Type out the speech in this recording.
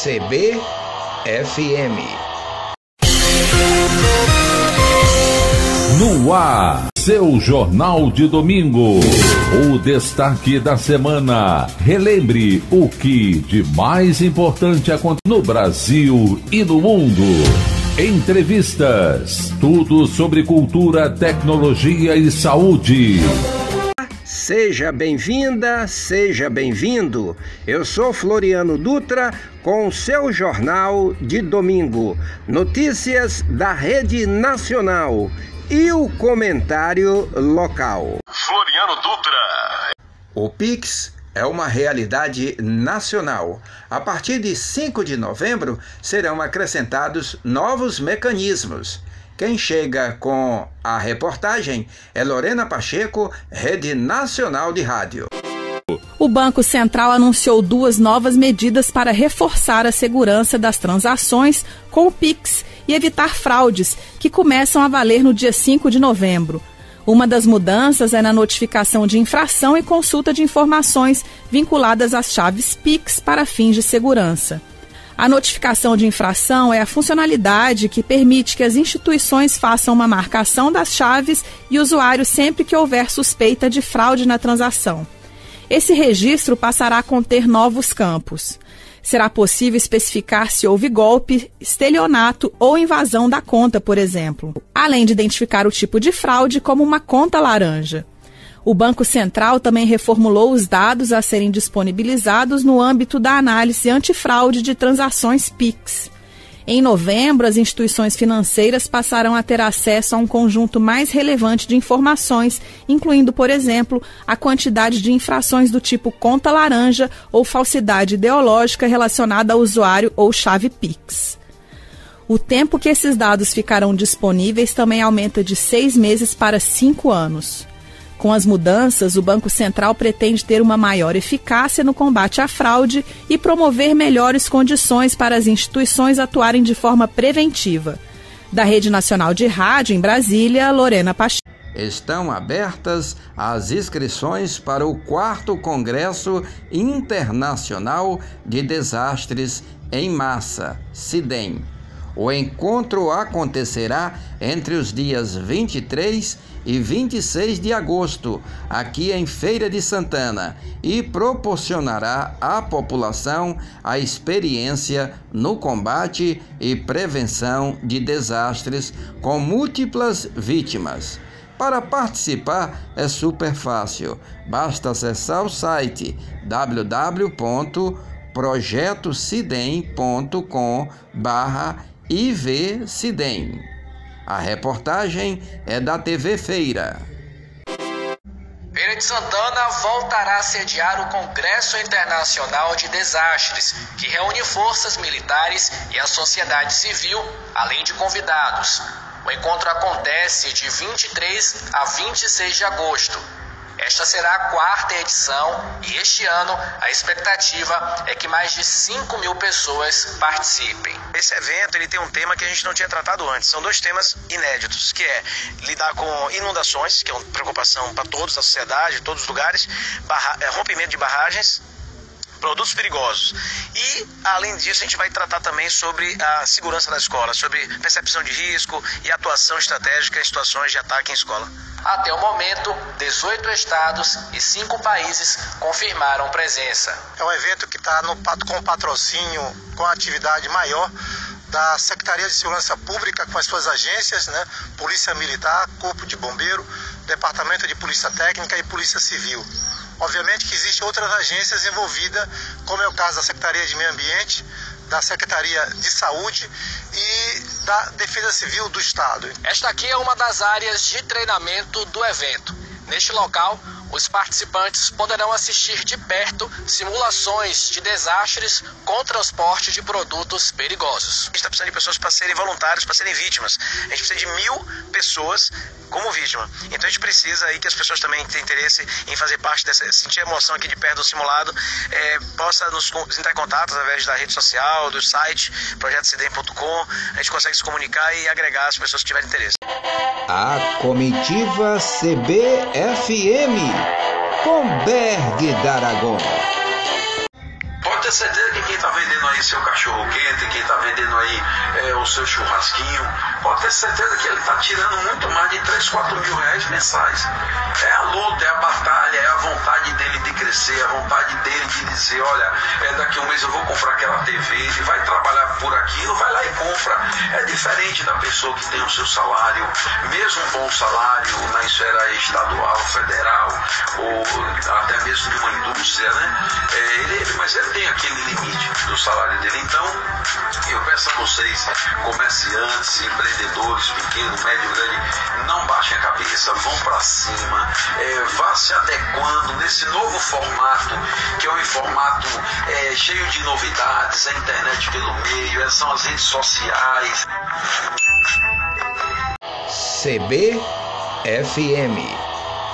CBFM. No ar, seu Jornal de Domingo. O destaque da semana. Relembre o que de mais importante acontece no Brasil e no mundo. Entrevistas. Tudo sobre cultura, tecnologia e saúde. Seja bem-vinda, seja bem-vindo. Eu sou Floriano Dutra com o seu jornal de domingo. Notícias da Rede Nacional e o comentário local. Floriano Dutra. O Pix é uma realidade nacional. A partir de 5 de novembro serão acrescentados novos mecanismos. Quem chega com a reportagem é Lorena Pacheco, Rede Nacional de Rádio. O Banco Central anunciou duas novas medidas para reforçar a segurança das transações com o Pix e evitar fraudes, que começam a valer no dia 5 de novembro. Uma das mudanças é na notificação de infração e consulta de informações vinculadas às chaves Pix para fins de segurança. A notificação de infração é a funcionalidade que permite que as instituições façam uma marcação das chaves e usuário sempre que houver suspeita de fraude na transação. Esse registro passará a conter novos campos. Será possível especificar se houve golpe, estelionato ou invasão da conta, por exemplo, além de identificar o tipo de fraude como uma conta laranja. O Banco Central também reformulou os dados a serem disponibilizados no âmbito da análise antifraude de transações PIX. Em novembro, as instituições financeiras passarão a ter acesso a um conjunto mais relevante de informações, incluindo, por exemplo, a quantidade de infrações do tipo conta laranja ou falsidade ideológica relacionada ao usuário ou chave Pix. O tempo que esses dados ficarão disponíveis também aumenta de seis meses para cinco anos. Com as mudanças, o Banco Central pretende ter uma maior eficácia no combate à fraude e promover melhores condições para as instituições atuarem de forma preventiva. Da Rede Nacional de Rádio em Brasília, Lorena Pacheco. Estão abertas as inscrições para o 4 Congresso Internacional de Desastres em Massa, CIDEM. O encontro acontecerá entre os dias 23 e 26 de agosto, aqui em Feira de Santana, e proporcionará à população a experiência no combate e prevenção de desastres com múltiplas vítimas. Para participar é super fácil, basta acessar o site www.projetocidem.com/ivcidem. A reportagem é da TV Feira. Feira de Santana voltará a sediar o Congresso Internacional de Desastres, que reúne forças militares e a sociedade civil, além de convidados. O encontro acontece de 23 a 26 de agosto. Esta será a quarta edição e este ano a expectativa é que mais de 5 mil pessoas participem. Esse evento ele tem um tema que a gente não tinha tratado antes. São dois temas inéditos, que é lidar com inundações, que é uma preocupação para todos na sociedade, todos os lugares, barra, é, rompimento de barragens produtos perigosos. E, além disso, a gente vai tratar também sobre a segurança na escola, sobre percepção de risco e atuação estratégica em situações de ataque em escola. Até o momento, 18 estados e 5 países confirmaram presença. É um evento que está com patrocínio, com atividade maior da Secretaria de Segurança Pública com as suas agências, né? Polícia Militar, Corpo de Bombeiro, Departamento de Polícia Técnica e Polícia Civil. Obviamente que existem outras agências envolvidas, como é o caso da Secretaria de Meio Ambiente, da Secretaria de Saúde e da Defesa Civil do Estado. Esta aqui é uma das áreas de treinamento do evento. Neste local, os participantes poderão assistir de perto simulações de desastres com transporte de produtos perigosos. A gente está precisando de pessoas para serem voluntários, para serem vítimas. A gente precisa de mil pessoas como vítima. Então a gente precisa aí que as pessoas também tenham interesse em fazer parte dessa, sentir a emoção aqui de perto do simulado, é, possa nos entrar em contato através da rede social, do site, projetocidem.com. A gente consegue se comunicar e agregar as pessoas que tiverem interesse. A comitiva CBFM com Berg D'Aragon. Pode ter certeza que quem está vendendo aí o cachorro quente, quem está vendendo aí é, o seu churrasquinho, pode ter certeza que ele está tirando muito mais de 3, 4 mil reais mensais. É a luta, é a batalha, é a vontade dele de crescer, a vontade dele de dizer, olha, é daqui a um mês eu vou comprar aquela TV, ele vai trabalhar por aquilo, vai lá e compra. É diferente da pessoa que tem o seu salário, mesmo um bom salário na esfera estadual, federal, ou até mesmo de uma indústria, né? É, ele, mas ele tem aquele limite do salário dele. Então, eu peço a vocês, comerciantes, empreendedores, pequeno, médio, grande, não baixem a cabeça, vão para cima, é, vá se adequando nesse novo formato, que é um formato é, cheio de novidades, a internet pelo meio, são as redes sociais. CBFM